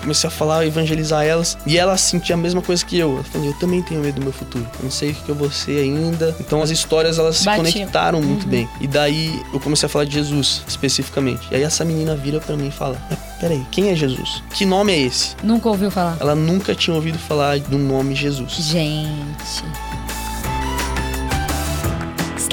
comecei a falar, evangelizar elas. E ela sentia a mesma coisa que eu. Ela falou, eu também tenho medo do meu futuro. Eu não sei o que eu vou ser ainda. Então as histórias, elas se Batia. conectaram muito bem. E daí eu comecei a falar de Jesus, especificamente. E aí essa menina vira pra mim e fala, peraí, quem é Jesus? Que nome é esse? Nunca ouviu falar? Ela nunca tinha ouvido falar do nome Jesus. Gente.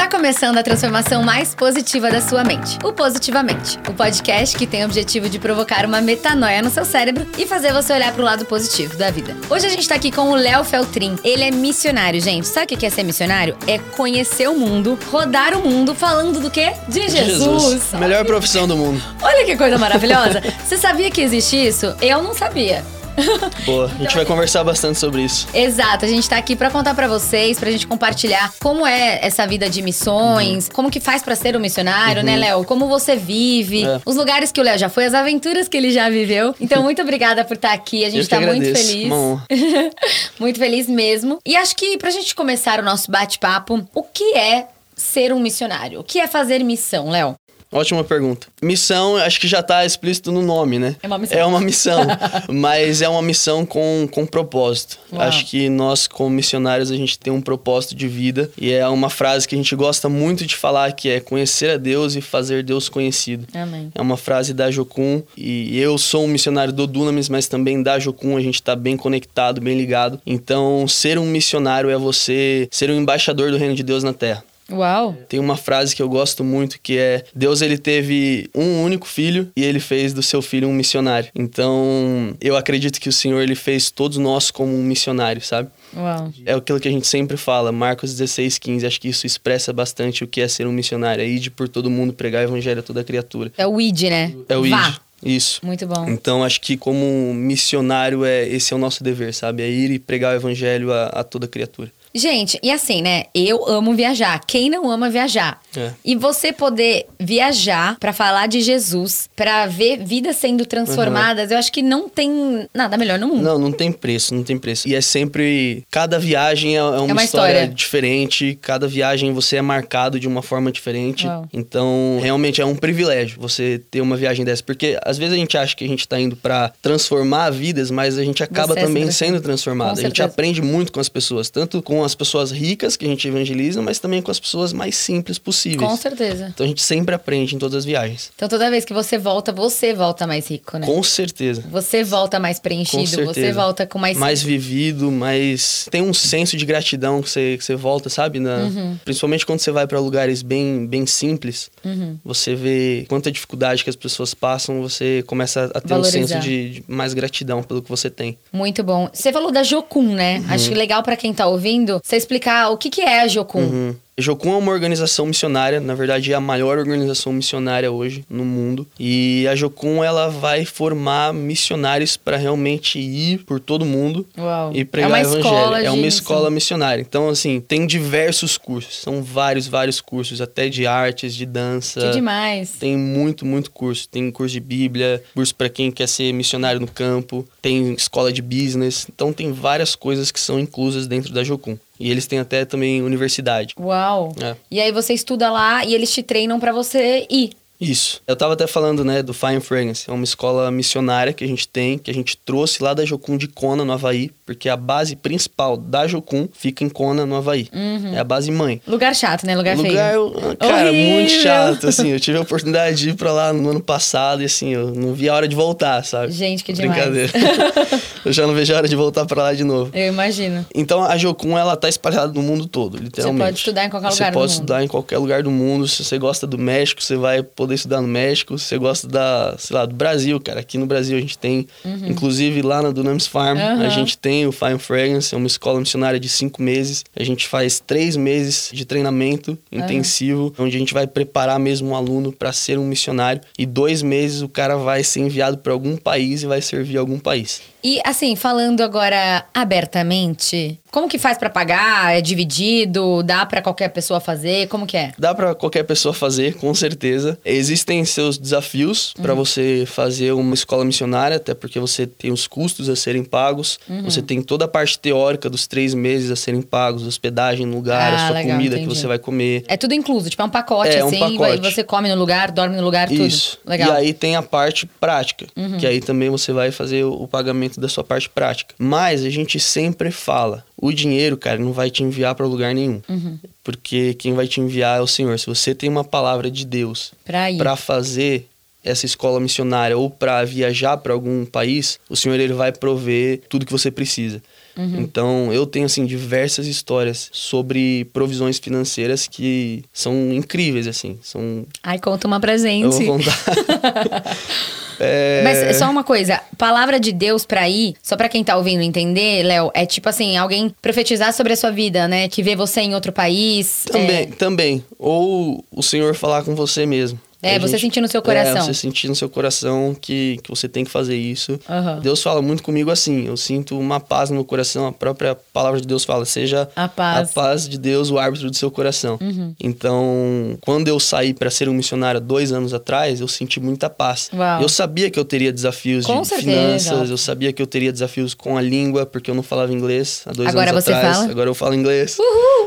Está começando a transformação mais positiva da sua mente. O Positivamente, o podcast que tem o objetivo de provocar uma metanoia no seu cérebro e fazer você olhar para o lado positivo da vida. Hoje a gente está aqui com o Léo Feltrin. Ele é missionário, gente. Sabe o que é ser missionário? É conhecer o mundo, rodar o mundo falando do quê? De Jesus. Melhor profissão do mundo. Olha que coisa maravilhosa. Você sabia que existe isso? Eu não sabia. Boa. A gente vai conversar bastante sobre isso. Exato, a gente tá aqui pra contar pra vocês, pra gente compartilhar como é essa vida de missões, como que faz pra ser um missionário, né, Léo? Como você vive, É. os lugares que o Léo já foi, as aventuras que ele já viveu. Então, muito obrigada por estar aqui. A gente Eu tá muito feliz. Muito feliz mesmo. E acho que pra gente começar o nosso bate-papo, o que é ser um missionário? O que é fazer missão, Léo? Ótima pergunta. Missão, acho que já tá explícito no nome, né? É uma missão. É uma missão, mas é uma missão com, com propósito. Uau. Acho que nós, como missionários, a gente tem um propósito de vida e é uma frase que a gente gosta muito de falar, que é conhecer a Deus e fazer Deus conhecido. Amém. É uma frase da Jocum e eu sou um missionário do Dunamis, mas também da Jocum, a gente tá bem conectado, bem ligado. Então, ser um missionário é você ser um embaixador do reino de Deus na terra. Uau. Tem uma frase que eu gosto muito que é: Deus ele teve um único filho e ele fez do seu filho um missionário. Então, eu acredito que o Senhor ele fez todos nós como um missionário, sabe? Uau. É aquilo que a gente sempre fala, Marcos 16, 15. Acho que isso expressa bastante o que é ser um missionário. É ir de por todo mundo pregar o evangelho a toda criatura. É o ID, né? É o Vá. ID. Isso. Muito bom. Então, acho que como missionário, é esse é o nosso dever, sabe? É ir e pregar o evangelho a, a toda criatura. Gente, e assim, né? Eu amo viajar. Quem não ama viajar? É. E você poder viajar pra falar de Jesus, pra ver vidas sendo transformadas, eu acho que não tem nada melhor no mundo. Não, não tem preço, não tem preço. E é sempre. Cada viagem é, é uma, uma história, história. diferente, cada viagem você é marcado de uma forma diferente. Uau. Então, realmente é um privilégio você ter uma viagem dessa. Porque às vezes a gente acha que a gente tá indo pra transformar vidas, mas a gente acaba Você é também sendo sendo transformado. A gente aprende muito com as pessoas, tanto com as pessoas ricas que a gente evangeliza, mas também com as pessoas mais simples possíveis. Com certeza. Então a gente sempre aprende em todas as viagens. Então toda vez que você volta, você volta mais rico, né? Com certeza. Você volta mais preenchido, você volta com mais. mais vivido, mais tem um senso de gratidão que você, que você volta, sabe? Na- Uhum. Principalmente quando você vai pra lugares bem, bem simples, Uhum. você vê quanta dificuldade que as pessoas passam, você começa a ter Valorizar. um senso de, de mais gratidão pelo que você tem. Muito bom. Você falou da Jocum, né? Uhum. Acho legal pra quem tá ouvindo você explicar o que, que é a Jocum. Uhum. Jocum é uma organização missionária, na verdade é a maior organização missionária hoje no mundo. E a Jocum ela vai formar missionários para realmente ir por todo mundo Uau. e pregar é o evangelho. é uma escola missionária. Então, assim, tem diversos cursos. São vários, vários cursos, até de artes, de dança. Que demais. Tem muito, muito curso. Tem curso de Bíblia, curso para quem quer ser missionário no campo, tem escola de business. Então, tem várias coisas que são inclusas dentro da Jocum. E eles têm até também universidade. Uau. É. E aí você estuda lá e eles te treinam pra você ir. Isso. Eu tava até falando, né, do Fine Fragrance. É uma escola missionária que a gente tem, que a gente trouxe lá da Jocum de Kona, no Havaí, porque a base principal da Jocum fica em Kona, no Havaí. É a base mãe. Lugar chato, né? Lugar, Lugar, feio. eu- cara, Horrível. muito chato, assim. Eu tive a oportunidade de ir pra lá no ano passado e, assim, eu não vi a hora de voltar, sabe? Gente, que demais. Brincadeira. eu já não vejo a hora de voltar pra lá de novo. Eu imagino. Então a Jocum ela tá espalhada no mundo todo, literalmente. pode estudar em qualquer Você lugar do pode mundo. estudar em qualquer lugar do mundo. Se você gosta do México, você vai poder estudar no México. Se você gosta da, sei lá, do Brasil, cara. Aqui no Brasil a gente tem, inclusive lá na Dunamis Farm, Uhum. a gente tem o Fine Fragrance, é uma escola missionária de cinco meses. A gente faz três meses de treinamento intensivo, onde a gente vai preparar mesmo um aluno para ser um missionário. E dois meses o cara vai ser enviado para algum país e vai servir algum país. E assim, falando agora abertamente, como que faz pra pagar? É dividido? Dá pra qualquer pessoa fazer? Como que é? Dá pra qualquer pessoa fazer, com certeza. Existem seus desafios pra você fazer uma escola missionária, até porque você tem os custos a serem pagos, você tem toda a parte teórica dos três meses a serem pagos, hospedagem no lugar, Ah, a sua legal, comida entendi. que você vai comer. É tudo incluso, tipo, é um pacote, É, um assim, e pacote. você come no lugar, dorme no lugar, tudo. Isso. Legal. Uhum. E aí tem a parte prática, que aí também você vai fazer o pagamento da sua parte prática. Mas a gente sempre fala, o dinheiro, cara, não vai te enviar para lugar nenhum. Uhum. Porque quem vai te enviar é o Senhor. Se você tem uma palavra de Deus para fazer essa escola missionária ou para viajar para algum país, o Senhor ele vai prover tudo que você precisa. Uhum. Então, eu tenho assim diversas histórias sobre provisões financeiras que são incríveis assim, são Ai, conta uma pra eu vou contar. É, Mas só uma coisa, palavra de Deus pra ir, só pra quem tá ouvindo entender, Léo, é tipo assim, alguém profetizar sobre a sua vida, né? Que vê você em outro país. Também, é, também. Ou o Senhor falar com você mesmo. É, A você sentir no seu coração. É, você sentir no seu coração que, que você tem que fazer isso. Aham. Deus fala muito comigo assim. Eu sinto uma paz no meu coração. A própria palavra de Deus fala: seja A paz. a paz de Deus o árbitro do seu coração. Uhum. Então, quando eu saí para ser um missionário dois anos atrás, eu senti muita paz. Uau. Eu sabia que eu teria desafios Com de certeza. finanças, eu sabia que eu teria desafios com a língua, porque eu não falava inglês há dois Agora anos você atrás. fala? Agora eu falo inglês.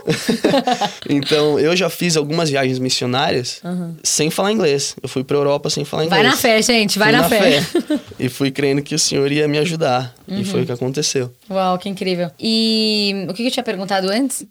então, eu já fiz algumas viagens missionárias sem falar inglês. Eu fui pra Europa sem falar inglês. Vai na fé, gente, vai Fui na, fé. e fui crendo que o Senhor ia me ajudar. E foi o que aconteceu. Uau, que incrível. E o que que eu tinha perguntado antes?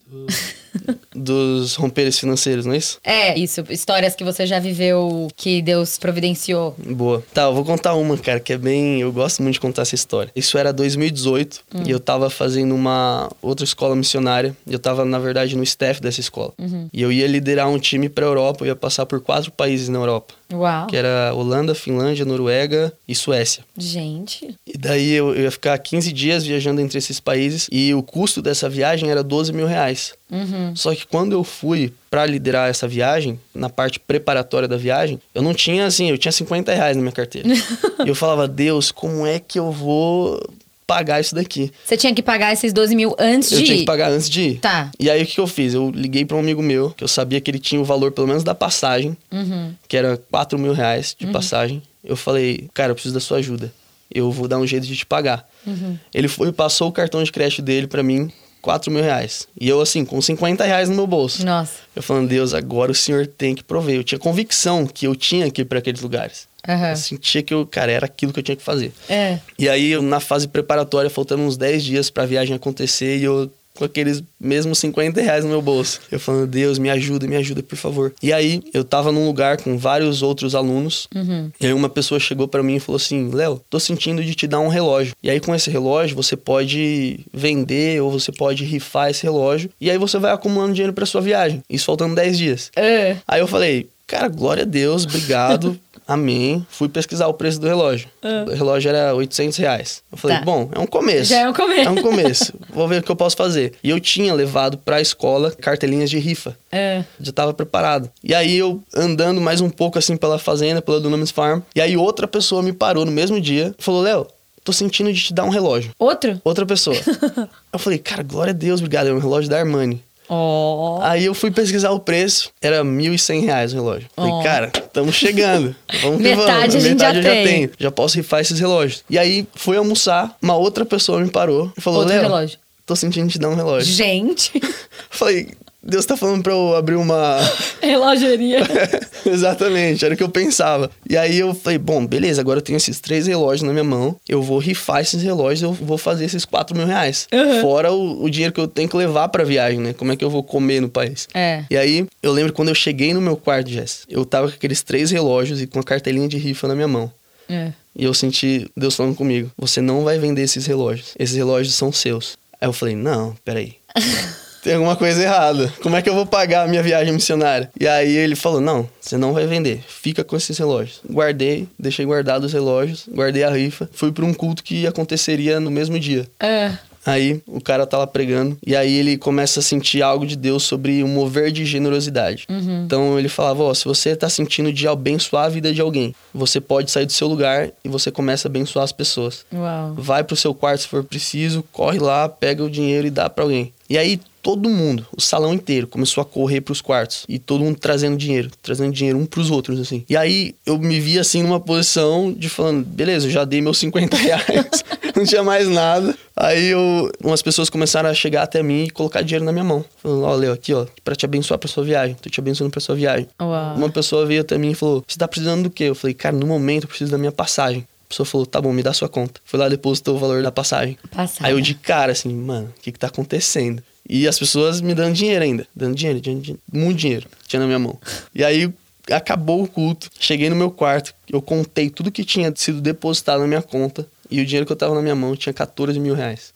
Dos romperes financeiros, não é isso? É, isso, histórias que você já viveu, que Deus providenciou. Boa. Tá, eu vou contar uma, cara, que é bem. Eu gosto muito de contar essa história. Isso era 2018 e eu tava fazendo uma outra escola missionária. Eu tava, na verdade, no staff dessa escola. E eu ia liderar um time pra Europa, eu ia passar por quatro países na Europa. Uau. Que era Holanda, Finlândia, Noruega e Suécia. Gente. E daí eu, eu ia ficar 15 dias viajando entre esses países e o custo dessa viagem era 12 mil reais. Uhum. Só que quando eu fui pra liderar essa viagem, na parte preparatória da viagem, eu não tinha assim, eu tinha 50 reais na minha carteira. e eu falava, Deus, como é que eu vou pagar isso daqui? Você tinha que pagar esses 12 mil antes Eu de tinha ir. que pagar antes de ir. Tá. E aí o que eu fiz? Eu liguei pra um amigo meu, que eu sabia que ele tinha o valor pelo menos da passagem, Uhum. que era 4 mil reais de passagem. Eu falei, cara, eu preciso da sua ajuda. Eu vou dar um jeito de te pagar. Uhum. Ele foi e passou o cartão de crédito dele pra mim, 4 mil reais. E eu, assim, com 50 reais no meu bolso. Nossa. Eu falando, Deus, agora o senhor tem que prover. Eu tinha convicção que eu tinha que ir pra aqueles lugares. Aham. Eu sentia que eu, cara, era aquilo que eu tinha que fazer. É. E aí, na fase preparatória, faltando uns 10 dias pra viagem acontecer, e eu com aqueles mesmos 50 reais no meu bolso. Eu falando, Deus, me ajuda, me ajuda, por favor. E aí, eu tava num lugar com vários outros alunos, Uhum. e aí uma pessoa chegou pra mim e falou assim, Léo, tô sentindo de te dar um relógio. E aí, com esse relógio, você pode vender ou você pode rifar esse relógio, e aí você vai acumulando dinheiro pra sua viagem. Isso faltando 10 dias. É. Aí eu falei, cara, glória a Deus, obrigado, amém. Fui pesquisar o preço do relógio. O relógio era 800 reais. Eu falei, Tá. bom, é um começo. Já é um começo. É um começo. Vou ver o que eu posso fazer. E eu tinha levado pra escola cartelinhas de rifa. É. Já tava preparado. E aí eu andando mais um pouco assim pela fazenda, pela Dunamis Farm. E aí outra pessoa me parou no mesmo dia e falou, Léo, tô sentindo de te dar um relógio. Outro? Outra pessoa. eu falei, cara, glória a Deus, obrigado. É um relógio da Armani. Ó. Aí eu fui pesquisar o preço, era 1.100 reais o relógio. Falei, Ó. cara, estamos chegando. Vamos que Metade vamos. a gente Metade já eu tem. já tenho. Já posso rifar esses relógios. E aí fui almoçar, uma outra pessoa me parou e falou: Outro relógio. tô sentindo te dar um relógio. Gente. Falei, Deus tá falando pra eu abrir uma. Relogeria. Exatamente, era o que eu pensava. E aí eu falei, bom, beleza, agora eu tenho esses três relógios na minha mão. Eu vou rifar esses relógios, eu vou fazer esses 4 mil reais. Uhum. Fora o, o dinheiro que eu tenho que levar pra viagem, né? Como é que eu vou comer no país? É. E aí, eu lembro quando eu cheguei no meu quarto, Jess, eu tava com aqueles três relógios e com a cartelinha de rifa na minha mão. É. E eu senti Deus falando comigo: você não vai vender esses relógios. Esses relógios são seus. Aí eu falei: não, peraí. Tem alguma coisa errada. Como é que eu vou pagar a minha viagem missionária? E aí ele falou: não, você não vai vender. Fica com esses relógios. Guardei, deixei guardados os relógios, guardei a rifa. Fui para um culto que aconteceria no mesmo dia. É. Aí o cara tá lá pregando e aí ele começa a sentir algo de Deus sobre um mover de generosidade. Então ele falava: Ó, se você tá sentindo de abençoar a vida de alguém, você pode sair do seu lugar e você começa a abençoar as pessoas. Uau. Vai pro seu quarto se for preciso, corre lá, pega o dinheiro e dá pra alguém. E aí todo mundo, o salão inteiro, começou a correr pros quartos. E todo mundo trazendo dinheiro, trazendo dinheiro um pros outros, assim. E aí eu me vi assim numa posição de falando, beleza, eu já dei meus 50 reais, não tinha mais nada. Aí eu, umas pessoas começaram a chegar até mim e colocar dinheiro na minha mão. Falando, ó, Leo, aqui, ó, pra te abençoar pra sua viagem. Tô te abençoando pra sua viagem. Uau. Uma pessoa veio até mim e falou, você tá precisando do quê? Eu falei, cara, no momento eu preciso da minha passagem. A pessoa falou, tá bom, me dá sua conta. Fui lá, depositou o valor da passagem. Passagem. Aí eu de cara, assim, mano, o que que tá acontecendo? E as pessoas me dando dinheiro ainda. Dando dinheiro, dinheiro, dinheiro muito dinheiro. Tinha na minha mão. E aí acabou o culto. Cheguei no meu quarto. Eu contei tudo que tinha sido depositado na minha conta. E o dinheiro que eu tava na minha mão tinha 14 mil reais.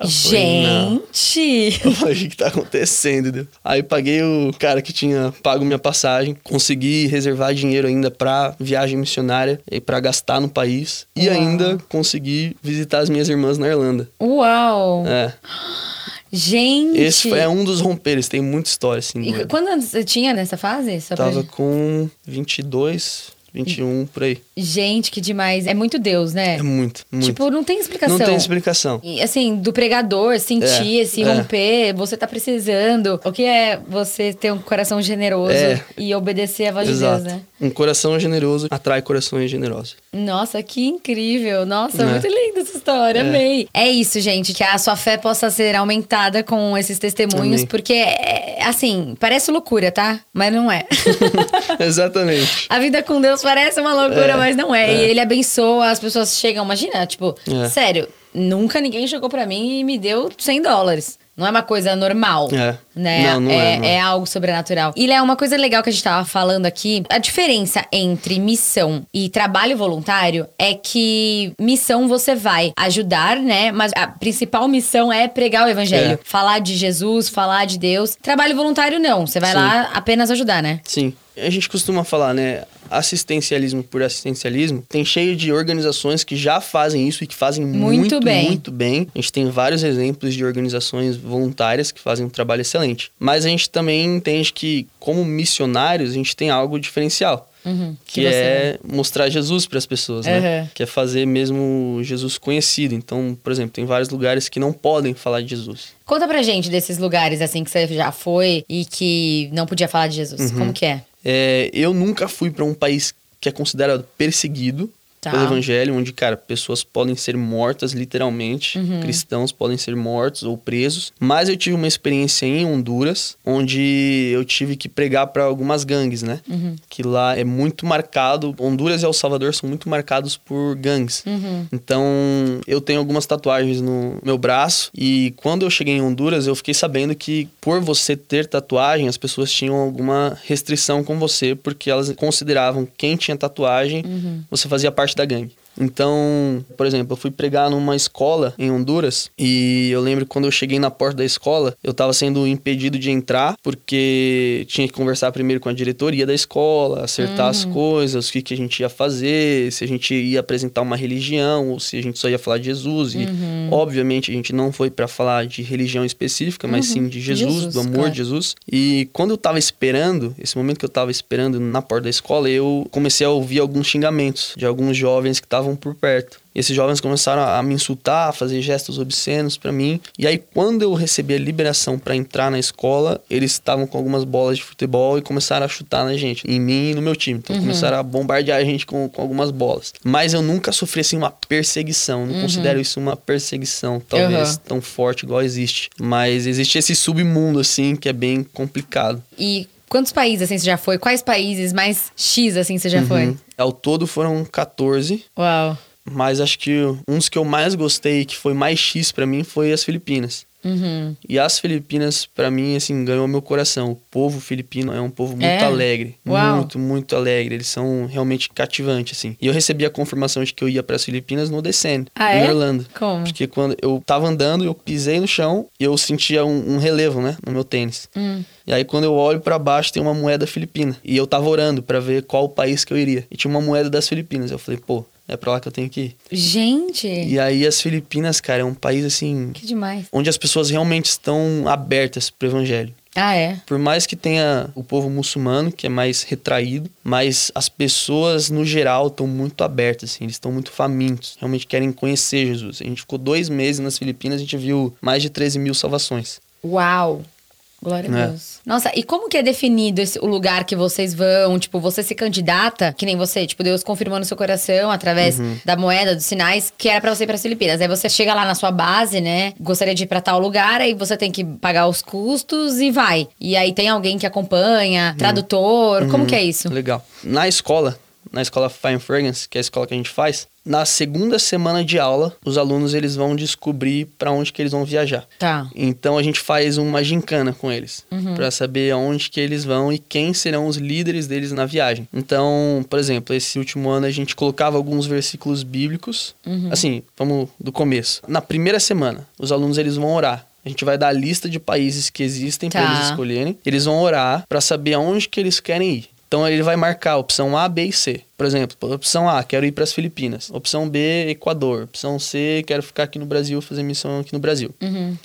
Eu falei, "Não." Gente! Eu falei, o que tá acontecendo? entendeu? Aí paguei o cara que tinha pago minha passagem, consegui reservar dinheiro ainda pra viagem missionária e pra gastar no país. E Uau. ainda consegui visitar as minhas irmãs na Irlanda. Uau! É. Gente! Esse foi- é um dos romperes, tem muita história, assim. E quando você tinha nessa fase? Só pra- Tava com 22, 21, por aí. Gente, que demais. É muito Deus, né? É muito, muito. Tipo, não tem explicação. Não tem explicação. E, assim, do pregador sentir É, esse é. romper, você tá precisando. O que é você ter um coração generoso É. e obedecer a voz de Exato. Deus, né? Um coração generoso atrai corações generosos. Nossa, que incrível. Nossa, É. muito linda essa história. É. Amei. É isso, gente. Que a sua fé possa ser aumentada com esses testemunhos. Amém. Porque, é, assim, parece loucura, tá? Mas não é. Exatamente. A vida com Deus parece uma loucura, É, mas não é. é. E ele abençoa, as pessoas chegam, imagina, tipo, É. sério, nunca ninguém chegou pra mim e me deu 100 dólares. Não é uma coisa normal. É. Né? Não, não é, não é. algo sobrenatural. E é uma coisa legal que a gente tava falando aqui. A diferença entre missão e trabalho voluntário é que missão você vai ajudar, né? Mas a principal missão é pregar o evangelho. É. Falar de Jesus, falar de Deus. Trabalho voluntário não. Você vai Sim. lá apenas ajudar, né? Sim. A gente costuma falar, né? Assistencialismo por assistencialismo. Tem cheio de organizações que já fazem isso e que fazem Muito muito, bem. muito bem. A gente tem vários exemplos de organizações voluntárias que fazem um trabalho excelente. Mas a gente também entende que, como missionários, a gente tem algo diferencial. Uhum. Que, você- é mostrar Jesus para as pessoas, né? Uhum. Que é fazer mesmo Jesus conhecido. Então, por exemplo, tem vários lugares que não podem falar de Jesus. Conta pra gente desses lugares assim que você já foi e que não podia falar de Jesus. Uhum. Como que é? É, eu nunca fui para um país que é considerado perseguido Tá. pelo evangelho, onde, cara, pessoas podem ser mortas literalmente, Uhum. cristãos podem ser mortos ou presos. Mas eu tive uma experiência em Honduras, onde eu tive que pregar para algumas gangues, né? Uhum. Que lá é muito marcado. Honduras e El Salvador são muito marcados por gangues. Uhum. Então, eu tenho algumas tatuagens no meu braço e quando eu cheguei em Honduras, eu fiquei sabendo que por você ter tatuagem, as pessoas tinham alguma restrição com você, porque elas consideravam quem tinha tatuagem, você fazia parte da gangue. Então, por exemplo, eu fui pregar numa escola em Honduras e eu lembro que quando eu cheguei na porta da escola, eu tava sendo impedido de entrar porque tinha que conversar primeiro com a diretoria da escola, acertar as coisas, o que, que a gente ia fazer, se a gente ia apresentar uma religião ou se a gente só ia falar de Jesus. E, obviamente, a gente não foi para falar de religião específica, mas sim de Jesus, Jesus, do amor claro. de Jesus. E quando eu tava esperando, esse momento que eu tava esperando na porta da escola, eu comecei a ouvir alguns xingamentos de alguns jovens que estavam por perto. E esses jovens começaram a, me insultar, a fazer gestos obscenos pra mim. E aí, quando eu recebi a liberação pra entrar na escola, eles estavam com algumas bolas de futebol e começaram a chutar na gente, em mim e no meu time. Então, começaram a bombardear a gente com, com algumas bolas. Mas eu nunca sofri assim uma perseguição. Não considero isso uma perseguição, talvez Uhum. tão forte igual existe. Mas existe esse submundo, assim, que é bem complicado. E quantos países assim você já foi? Quais países mais X assim você já foi? Uhum. Ao todo foram 14. Uau. Mas acho que um dos que eu mais gostei, que foi mais X pra mim, foi as Filipinas. Uhum. E as Filipinas, pra mim, assim, ganhou meu coração. O povo filipino é um povo muito É? alegre. Uau. Muito, muito alegre. Eles são realmente cativantes, assim. E eu recebi a confirmação de que eu ia pras Filipinas no Descend, Ah, em é? Orlando. Como? Porque quando eu tava andando, eu pisei no chão e eu sentia um, um relevo, né, no meu tênis. Hum. E aí quando eu olho pra baixo tem uma moeda filipina. E eu tava orando pra ver qual país que eu iria. E tinha uma moeda das Filipinas. Eu falei, pô, é pra lá que eu tenho que ir. Gente, E aí as Filipinas, cara, é um país assim que demais. onde as pessoas realmente estão abertas pro evangelho. Ah, é? Por mais que tenha o povo muçulmano, que é mais retraído, mas as pessoas, no geral, estão muito abertas, assim, eles estão muito famintos, realmente querem conhecer Jesus. A gente ficou dois meses nas Filipinas, a gente viu mais de 13 mil salvações. Uau! Glória a É. Deus. Nossa, e como que é definido esse, o lugar que vocês vão? Tipo, você se candidata, que nem você, tipo, Deus confirmou no seu coração através Uhum. da moeda, dos sinais, que era pra você ir para Filipinas. Aí você chega lá na sua base, né? Gostaria de ir pra tal lugar, aí você tem que pagar os custos e vai. E aí tem alguém que acompanha, tradutor. Como que é isso? Legal. Na escola, na escola Fine Fragrance, que é a escola que a gente faz, na segunda semana de aula, os alunos eles vão descobrir para onde que eles vão viajar. Tá. Então a gente faz uma gincana com eles para saber aonde que eles vão e quem serão os líderes deles na viagem. Então, por exemplo, esse último ano a gente colocava alguns versículos bíblicos. Assim, vamos do começo. Na primeira semana, os alunos eles vão orar. A gente vai dar a lista de países que existem para Tá. eles escolherem. Eles vão orar para saber aonde que eles querem ir. Então ele vai marcar a opção A, B e C. Por exemplo, opção A, quero ir para as Filipinas. Opção B, Equador. Opção C, quero ficar aqui no Brasil, fazer missão aqui no Brasil.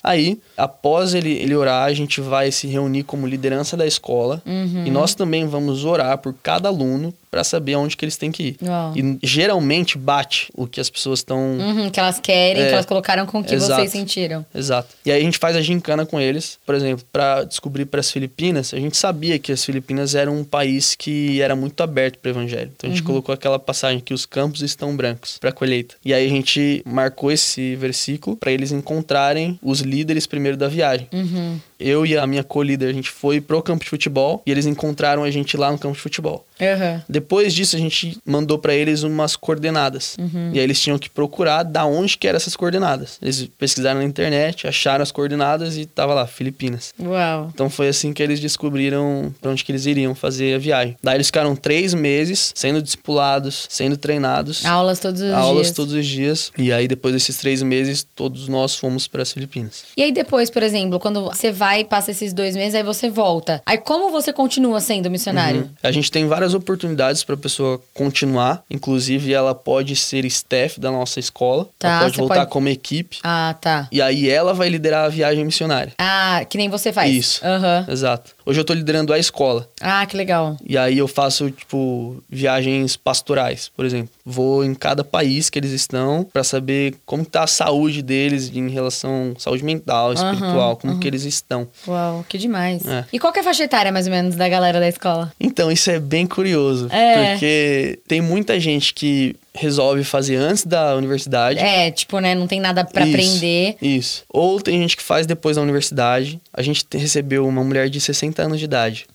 Aí, após ele, ele orar, a gente vai se reunir como liderança da escola. E nós também vamos orar por cada aluno para saber aonde que eles têm que ir. Uau. E geralmente bate o que as pessoas estão Uhum, que elas querem, É. que elas colocaram com o que Exato. vocês sentiram. Exato. E aí a gente faz a gincana com eles, por exemplo, para descobrir para as Filipinas. A gente sabia que as Filipinas eram um país que era muito aberto para o evangelho. Então a gente colocou aquela passagem que os campos estão brancos para colheita. E aí a gente marcou esse versículo para eles encontrarem os líderes primeiro da viagem. Uhum. Eu e a minha co-líder, a gente foi pro campo de futebol e eles encontraram a gente lá no campo de futebol. Uhum. Depois disso, a gente mandou pra eles umas coordenadas. E aí eles tinham que procurar da onde que eram essas coordenadas. Eles pesquisaram na internet, acharam as coordenadas e tava lá, Filipinas. Uau. Então foi assim que eles descobriram pra onde que eles iriam fazer a viagem. Daí eles ficaram três meses sendo discipulados, sendo treinados. Aulas todos os aulas dias. todos os dias. E aí, depois desses três meses, todos nós fomos para as Filipinas. E aí depois, por exemplo, quando você vai e passa esses dois meses, aí você volta. Aí como você continua sendo missionário? A gente tem várias oportunidades para a pessoa continuar. Inclusive, ela pode ser staff da nossa escola. Tá, ela pode voltar pode- como equipe. Ah, tá. E aí ela vai liderar a viagem missionária. Ah, que nem você faz. Isso. Aham. Exato. Hoje eu tô liderando a escola. Ah, que legal. E aí eu faço, tipo, viagens pastorais, por exemplo. Vou em cada país que eles estão para saber como tá a saúde deles em relação à saúde mental, espiritual, como que eles estão. Uau, que demais. É. E qual que é a faixa etária, mais ou menos, da galera da escola? Então, isso é bem curioso. É. Porque tem muita gente que resolve fazer antes da universidade. É, tipo, né, não tem nada pra Isso, aprender. Isso. Ou tem gente que faz depois da universidade. A gente te- recebeu uma mulher de 60 anos de idade.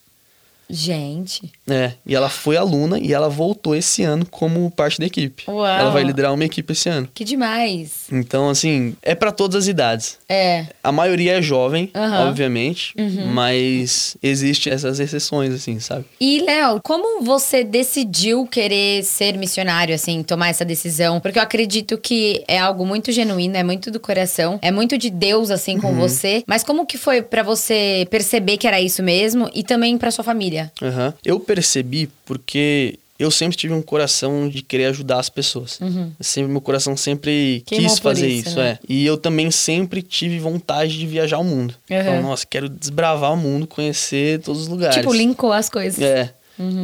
Gente. É, e ela foi aluna e ela voltou esse ano como parte da equipe. Uau. Ela vai liderar uma equipe esse ano. Que demais. Então, assim, é pra todas as idades. É. A maioria é jovem. Uhum. obviamente, mas existe essas exceções, assim, sabe? E, Léo, como você decidiu querer ser missionário, assim, tomar essa decisão? Porque eu acredito que é algo muito genuíno, é muito do coração, é muito de Deus, assim, com você. Mas como que foi pra você perceber que era isso mesmo e também pra sua família? Aham. Eu percebi porque eu sempre tive um coração de querer ajudar as pessoas. Sempre, meu coração sempre Queimou quis fazer isso, isso, né? é. E eu também sempre tive vontade de viajar o mundo. Uhum. Então, nossa, quero desbravar o mundo, conhecer todos os lugares. Tipo, linkou as coisas. É.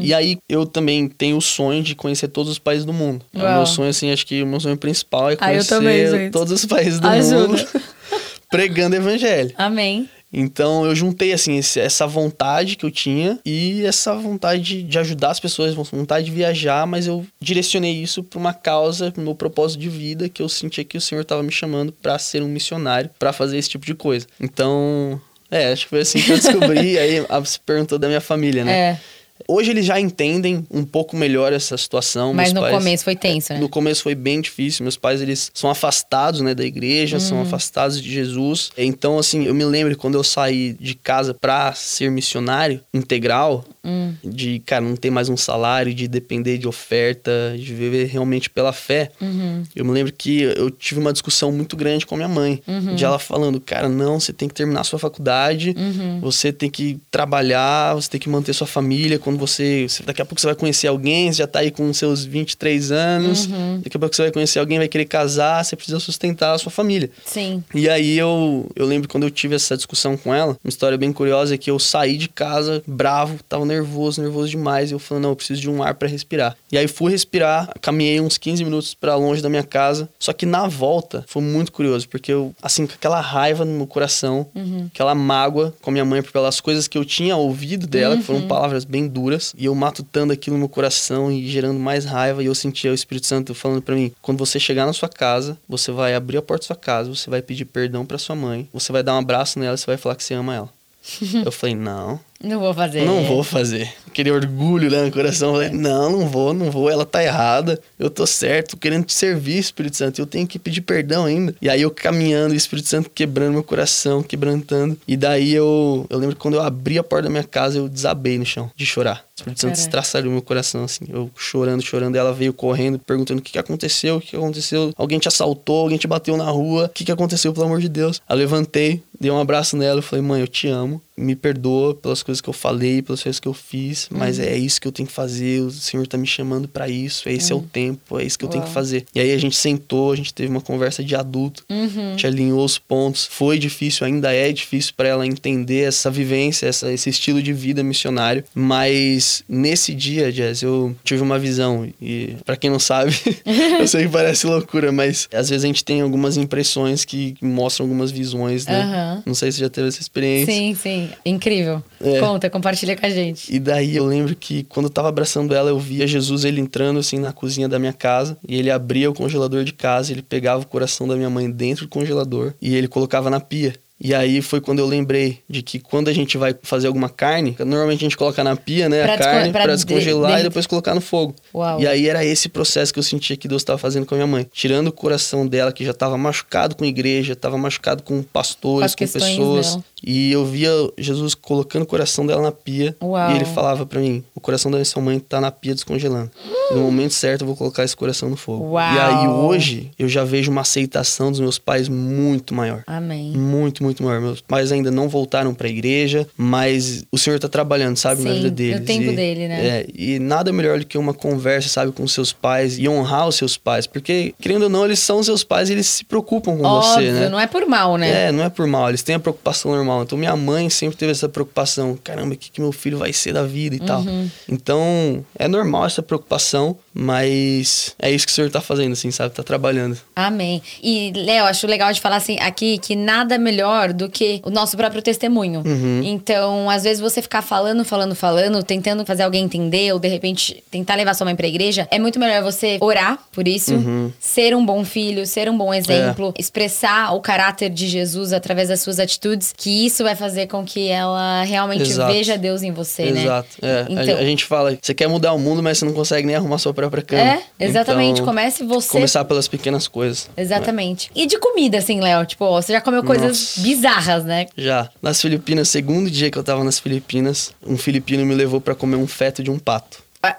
E aí, eu também tenho o sonho de conhecer todos os países do mundo. É o Uau. meu sonho, assim, acho que o meu sonho principal é Ah, conhecer também, gente. todos os países do Ajuda. mundo pregando evangelho. Amém. Então eu juntei assim esse- essa vontade que eu tinha e essa vontade de, de ajudar as pessoas, vontade de viajar, mas eu direcionei isso para uma causa, pro meu propósito de vida que eu sentia que o Senhor estava me chamando para ser um missionário, para fazer esse tipo de coisa. Então, é, acho que foi assim que eu descobri. aí você perguntou da minha família, né? É. Hoje eles já entendem um pouco melhor essa situação. Mas meus no pais- começo foi tenso, né? no começo foi bem difícil. Meus pais, eles são afastados, né, da igreja, são Uhum. afastados de Jesus. Então, assim, eu me lembro quando eu saí de casa pra ser missionário integral, Hum. de, cara, não ter mais um salário, de depender de oferta, de viver realmente pela fé. Uhum. Eu me lembro que eu tive uma discussão muito grande com a minha mãe. Uhum. De ela falando, cara, não, você tem que terminar sua faculdade, Uhum. você tem que trabalhar, você tem que manter sua família quando você, você- Daqui a pouco você vai conhecer alguém, você já tá aí com seus 23 anos. Uhum. Daqui a pouco você vai conhecer alguém, vai querer casar, você precisa sustentar a sua família. Sim. E aí eu, eu lembro quando eu tive essa discussão com ela, uma história bem curiosa é que eu saí de casa bravo, tava nervoso, nervoso demais, e eu falei, não, eu preciso de um ar pra respirar. E aí fui respirar, caminhei uns 15 minutos pra longe da minha casa, só que na volta foi muito curioso, porque eu, assim, com aquela raiva no meu coração, aquela mágoa com a minha mãe pelas coisas que eu tinha ouvido dela, que foram palavras bem duras, e eu matutando aquilo no meu coração e gerando mais raiva, e eu sentia o Espírito Santo falando pra mim, quando você chegar na sua casa, você vai abrir a porta da sua casa, você vai pedir perdão pra sua mãe, você vai dar um abraço nela, e você vai falar que você ama ela. eu falei, não, Não vou fazer. não vou fazer. Aquele orgulho né, no coração. Falei, não, não vou, não vou. Ela tá errada. Eu tô certo, querendo te servir, Espírito Santo. Eu tenho que pedir perdão ainda. E aí eu caminhando, o Espírito Santo quebrando meu coração, quebrantando. E daí eu, eu lembro que quando eu abri a porta da minha casa, eu desabei no chão de chorar. O Espírito Santo estraçalhou meu coração, assim. Eu chorando, chorando. Ela veio correndo, perguntando o que, que aconteceu, o que, que aconteceu. Alguém te assaltou, alguém te bateu na rua. O que, que aconteceu, pelo amor de Deus? Eu levantei, dei um abraço nela. Eu falei, mãe, eu te amo. Me perdoa pelas coisas que eu falei, pelas coisas que eu fiz. Mas Uhum. é isso que eu tenho que fazer. O Senhor tá me chamando pra isso. Esse é o tempo, é isso que eu tenho que Uau. fazer. E aí a gente sentou, a gente teve uma conversa de adulto. Uhum. A gente alinhou os pontos. Foi difícil, ainda é difícil para ela entender essa vivência, essa- esse estilo de vida missionário. Mas nesse dia, Jazz, eu tive uma visão. E para quem não sabe, eu sei que parece loucura, mas às vezes a gente tem algumas impressões que mostram algumas visões, né? Não sei se você já teve essa experiência. Sim, sim. Incrível. É. Conta, compartilha com a gente. E daí eu lembro que quando eu tava abraçando ela, eu via Jesus ele entrando assim na cozinha da minha casa e ele abria o congelador de casa, ele pegava o coração da minha mãe dentro do congelador e ele colocava na pia. E aí foi quando eu lembrei de que quando a gente vai fazer alguma carne, normalmente a gente coloca na pia, né, Pra a carne pra pra de- descongelar e depois colocar no fogo. Uau. E aí era esse processo que eu sentia que Deus estava fazendo com a minha mãe, tirando o coração dela que já estava machucado com igreja, estava machucado com pastores, Com com, pessoas. dela. E eu via Jesus colocando o coração dela na pia Uau. e ele falava pra mim: "O coração da sua mãe tá na pia descongelando. No momento certo eu vou colocar esse coração no fogo". Uau. E aí hoje eu já vejo uma aceitação dos meus pais muito maior. Amém. Muito, muito maior. Meus pais ainda não voltaram pra igreja, mas o Senhor tá trabalhando, sabe, na Sim, vida no deles. tempo E- dele, né? É, e nada melhor do que uma conversa, sabe, com seus pais e honrar os seus pais. Porque, querendo ou não, eles são seus pais e eles se preocupam com Óbvio, você, né? não é por mal, né? É, não é por mal, eles têm a preocupação normal. Então, minha mãe sempre teve essa preocupação: caramba, o que, que meu filho vai ser da vida e tal. Uhum. Então, é normal essa preocupação, mas é isso que o senhor tá fazendo, assim, sabe? Tá trabalhando. Amém. E, Léo, acho legal de falar assim aqui que nada melhor do que o nosso próprio testemunho. Uhum. Então, às vezes você ficar falando, falando, falando, tentando fazer alguém entender, ou de repente tentar levar sua mãe pra igreja, é muito melhor você orar por isso, Uhum. ser um bom filho, ser um bom exemplo, É. expressar o caráter de Jesus através das suas atitudes, que isso vai fazer com que ela realmente Exato. veja Deus em você, né? Exato. É, a- Então- a, gente fala, você quer mudar o mundo, mas você não consegue nem arrumar sua própria cama. É, exatamente. Então, Comece você Começar pelas pequenas coisas. Exatamente. E de comida, assim, Léo? Tipo, você já comeu coisas Nossa. Bizarras, né? Já. Nas Filipinas, segundo dia que eu tava nas Filipinas, um filipino me levou pra comer um feto de um pato. Ah,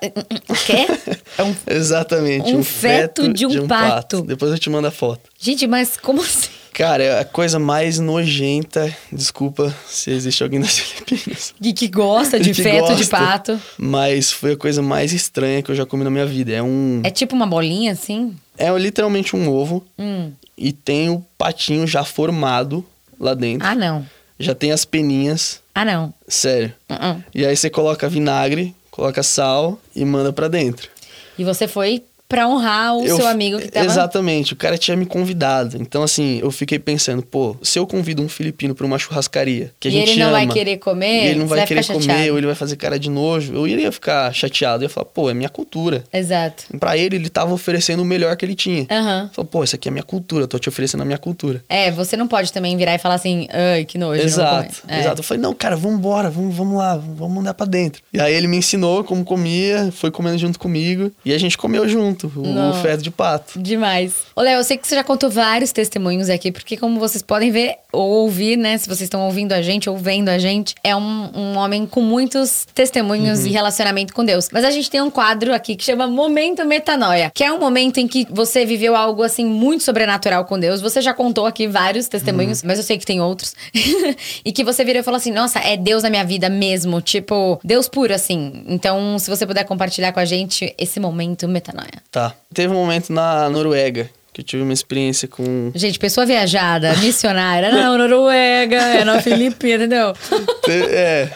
O quê? É um- Exatamente. Um feto de um pato. Depois eu te mando a foto. Gente, mas como assim? Cara, é a coisa mais nojenta. Desculpa se existe alguém nas Filipinas. Que, que gosta de Que feto de gosta. pato. Mas foi a coisa mais estranha que eu já comi na minha vida. É um. É tipo uma bolinha, assim? É literalmente um ovo Hum. e tem o patinho já formado lá dentro. Ah, não. Já tem as peninhas. Ah, não. Sério. Uh-uh. E aí você coloca vinagre, coloca sal e manda pra dentro. E você foi pra honrar o Eu- seu amigo que tava... Exatamente, o cara tinha me convidado. Então, assim, eu fiquei pensando, pô, se eu convido um filipino pra uma churrascaria, que a E gente ele não ama, vai querer comer, ele não vai, vai querer comer, chateado. ou ele vai fazer cara de nojo, eu iria ficar chateado. Eu ia falar, pô, é minha cultura. Exato. Pra ele, ele tava oferecendo o melhor que ele tinha. Aham. Falou, pô, isso aqui é minha cultura, eu tô te oferecendo a minha cultura. É, você não pode também virar e falar assim, ai, que nojo. Exato, comer." É. exato. Eu falei, não, cara, vambora, vamos, vamos lá, vamos mandar pra dentro. E aí ele me ensinou como comia, foi comendo junto comigo, e a gente comeu junto. Muito o feto de pato. Demais. Ô, Léo, eu sei que você já contou vários testemunhos aqui, porque como vocês podem ver ou ouvir, né? Se vocês estão ouvindo a gente ou vendo a gente, é um, um homem com muitos testemunhos e relacionamento com Deus. Mas a gente tem um quadro aqui que chama Momento Metanoia, que é um momento em que você viveu algo, assim, muito sobrenatural com Deus. Você já contou aqui vários testemunhos, mas eu sei que tem outros. e que você virou e falou assim, nossa, é Deus na minha vida mesmo. Tipo, Deus puro, assim. Então, se você puder compartilhar com a gente esse momento Metanoia. Tá. Teve um momento na Noruega que eu tive uma experiência com. Gente, pessoa viajada, missionária. Não, Noruega, é na Filipina, entendeu? É.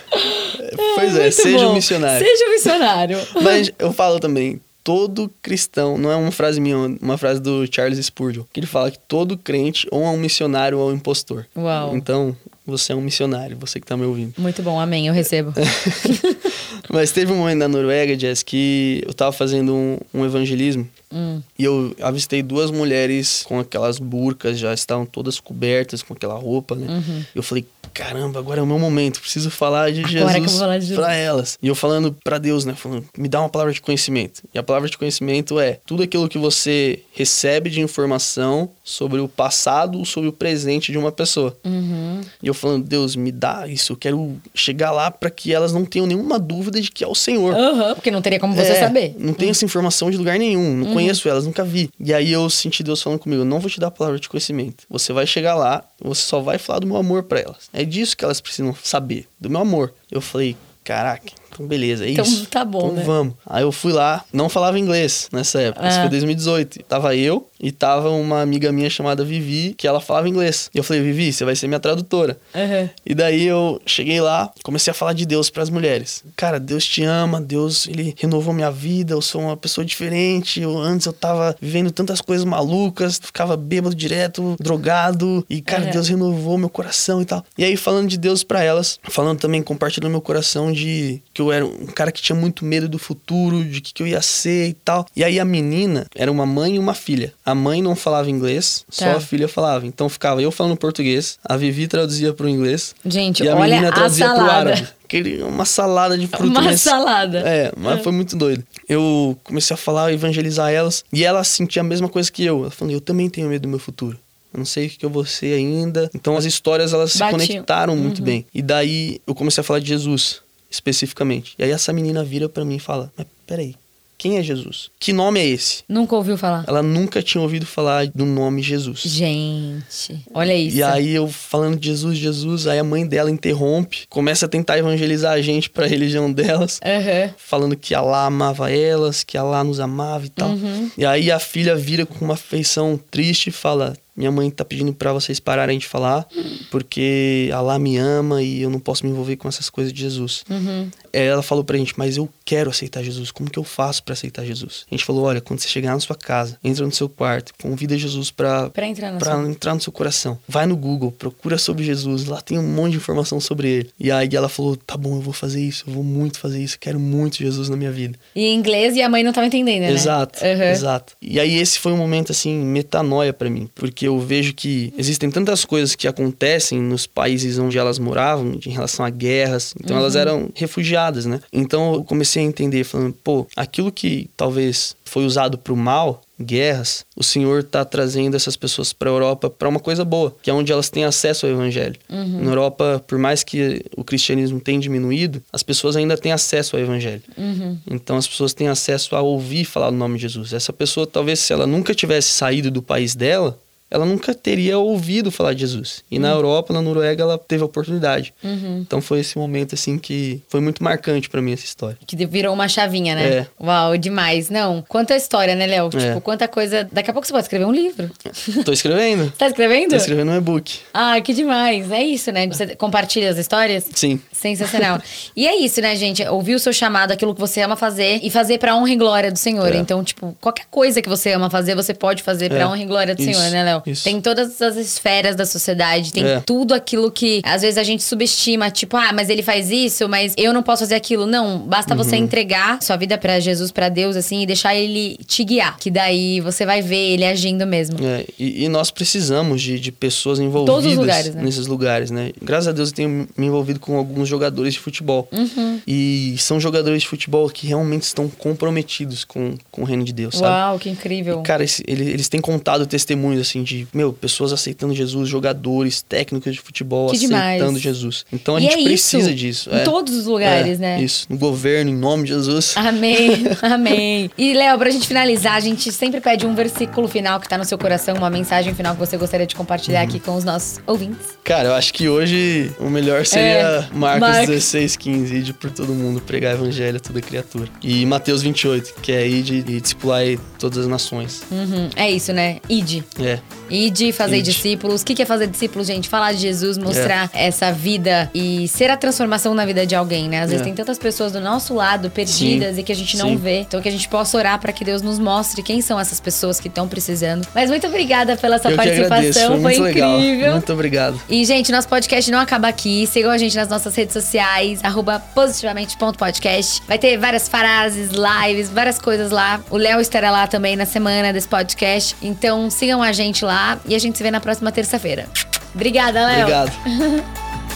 Pois é, Muito seja bom. um missionário. Seja um missionário. Mas eu falo também, todo cristão, não é uma frase minha, é uma frase do Charles Spurgeon, que ele fala que todo crente ou é um missionário ou é um impostor. Uau. Então, você é um missionário, você que tá me ouvindo. Muito bom, amém, eu recebo. Mas teve um momento na Noruega, Jess, que eu tava fazendo um, um evangelismo Hum. e eu avistei duas mulheres com aquelas burcas, já estavam todas cobertas com aquela roupa, né? Uhum. Eu falei, caramba, agora é o meu momento, preciso falar de Agora Jesus falar de Jesus. pra elas. E eu falando pra Deus, né? Falando, me dá uma palavra de conhecimento. E a palavra de conhecimento é tudo aquilo que você recebe de informação sobre o passado, sobre o presente de uma pessoa. Uhum. E eu falando, Deus, me dá isso. Eu quero chegar lá pra que elas não tenham nenhuma dúvida de que é o Senhor. Aham, porque não teria como você É, saber. Não tenho essa informação de lugar nenhum. Não conheço elas, nunca vi. E aí eu senti Deus falando comigo: não vou te dar a palavra de conhecimento. Você vai chegar lá, você só vai falar do meu amor pra elas. É disso que elas precisam saber, do meu amor. Eu falei: caraca, beleza, é Então isso. tá bom, então né? vamos. Aí eu fui lá, não falava inglês nessa época. Isso Ah. foi 2018. Tava eu e tava uma amiga minha chamada Vivi, que ela falava inglês. E eu falei: Vivi, você vai ser minha tradutora. Aham. E daí eu cheguei lá, comecei a falar de Deus pras mulheres. Cara, Deus te ama, Deus, ele renovou minha vida, eu sou uma pessoa diferente. Eu, antes eu tava vivendo tantas coisas malucas, ficava bêbado direto, drogado, e cara, É. Deus renovou meu coração e tal. E aí falando de Deus pra elas, falando também compartilhando meu coração de que eu era um cara que tinha muito medo do futuro, de que, que eu ia ser e tal. E aí a menina era uma mãe e uma filha. A mãe não falava inglês, Tá. só a filha falava. Então ficava eu falando português, a Vivi traduzia pro inglês. Gente, E a olha menina a traduzia pro salada. árabe. Aquele, uma salada de fruta. Uma mas- salada. É, mas foi muito doido. Eu comecei a falar, evangelizar elas. E ela sentia a mesma coisa que eu. Ela falou, eu também tenho medo do meu futuro. Eu não sei o que eu vou ser ainda. Então as histórias, elas se Batiam. conectaram Uhum. muito bem. E daí eu comecei a falar de Jesus, especificamente. E aí essa menina vira pra mim e fala, mas peraí, quem é Jesus? Que nome é esse? Nunca ouviu falar. Ela nunca tinha ouvido falar do nome Jesus. Gente, olha isso. E aí eu falando Jesus, Jesus, aí a mãe dela interrompe, começa a tentar evangelizar a gente pra religião delas, Aham. falando que Alá amava elas, que Alá nos amava e tal. Uhum. E aí a filha vira com uma feição triste e fala: "Minha mãe tá pedindo pra vocês pararem de falar, porque Alá me ama e eu não posso me envolver com essas coisas de Jesus". Uhum. Aí ela falou pra gente, mas eu quero aceitar Jesus. Como que eu faço pra aceitar Jesus? A gente falou, olha, quando você chegar na sua casa, entra no seu quarto, convida Jesus pra, Pra entrar na pra sua- entrar no seu coração. Vai no Google, procura sobre Jesus, lá tem um monte de informação sobre ele. E aí ela falou, tá bom, eu vou fazer isso, eu vou muito fazer isso, quero muito Jesus na minha vida. E em inglês e a mãe não tava entendendo, né? Exato, Aham. exato. E aí esse foi um momento assim metanoia pra mim, porque eu vejo que existem tantas coisas que acontecem nos países onde elas moravam em relação a guerras, então elas Uhum. eram refugiadas, né? Então eu comecei a entender falando, pô, aquilo que talvez foi usado pro mal, guerras, o Senhor tá trazendo essas pessoas pra Europa pra uma coisa boa, que é onde elas têm acesso ao evangelho. Uhum. Na Europa, por mais que o cristianismo tenha diminuído, as pessoas ainda têm acesso ao evangelho. Uhum. Então as pessoas têm acesso a ouvir falar o nome de Jesus. Essa pessoa, talvez, se ela nunca tivesse saído do país dela, ela nunca teria ouvido falar de Jesus. E na Europa, na Noruega, ela teve a oportunidade. Uhum. Então foi esse momento, assim, que foi muito marcante pra mim essa história. Que virou uma chavinha, né? É. Uau, demais. Não, quanta história, né, Léo? É. Tipo, quanta coisa. Daqui a pouco você pode escrever um livro. Tô escrevendo. Tá escrevendo? Tô escrevendo um e-book. Ah, que demais. É isso, né? Você compartilha as histórias? Sim. Sensacional. e é isso, né, gente? Ouvir o seu chamado, aquilo que você ama fazer e fazer pra honra e glória do Senhor. É. Então, tipo, qualquer coisa que você ama fazer, você pode fazer pra É, honra e glória do isso. Senhor, né, Léo? Léo? Isso. Tem todas as esferas da sociedade, tem É. tudo aquilo que às vezes a gente subestima, tipo, ah, mas ele faz isso, mas eu não posso fazer aquilo. Não, basta você Uhum. entregar sua vida pra Jesus, pra Deus, assim, e deixar ele te guiar. Que daí você vai ver ele agindo mesmo. É, e, e nós precisamos de, de pessoas envolvidas lugares, né? nesses lugares, né? Graças a Deus eu tenho me envolvido com alguns jogadores de futebol. Uhum. E são jogadores de futebol que realmente estão comprometidos com, com o reino de Deus, sabe? Uau, que incrível. Cara, esse- ele- eles têm contado testemunhos, assim, de, meu, pessoas aceitando Jesus, jogadores, técnicos de futebol Que aceitando demais. Jesus. Então a E gente é precisa isso, disso. Em é. todos os lugares, É, né? Isso, no governo, em nome de Jesus. Amém, amém. E, Léo, pra gente finalizar, a gente sempre pede um versículo final que tá no seu coração, uma mensagem final que você gostaria de compartilhar aqui com os nossos ouvintes. Cara, eu acho que hoje o melhor seria É, Marcos Marcos. 16, 15, ide por todo mundo, pregar evangelho a toda criatura. E Mateus 28, que é ide e discipular todas as nações. Uhum, é isso, né? Ide. É. Ide, fazer Ide. discípulos. O que é fazer discípulos, gente? Falar de Jesus, mostrar essa vida e ser a transformação na vida de alguém, né? Às vezes É. tem tantas pessoas do nosso lado perdidas Sim, e que a gente não sim. vê. Então que a gente possa orar pra que Deus nos mostre quem são essas pessoas que estão precisando. Mas muito obrigada pela sua eu participação. agradeço, foi muito legal. incrível. Muito obrigado. E, gente, nosso podcast não acaba aqui. Sigam a gente nas nossas redes sociais, arroba positivamente.podcast. Vai ter várias frases, lives, várias coisas lá. O Léo estará lá também na semana desse podcast. Então sigam a gente lá e a gente se vê na próxima terça-feira. Obrigada, Léo. Obrigado.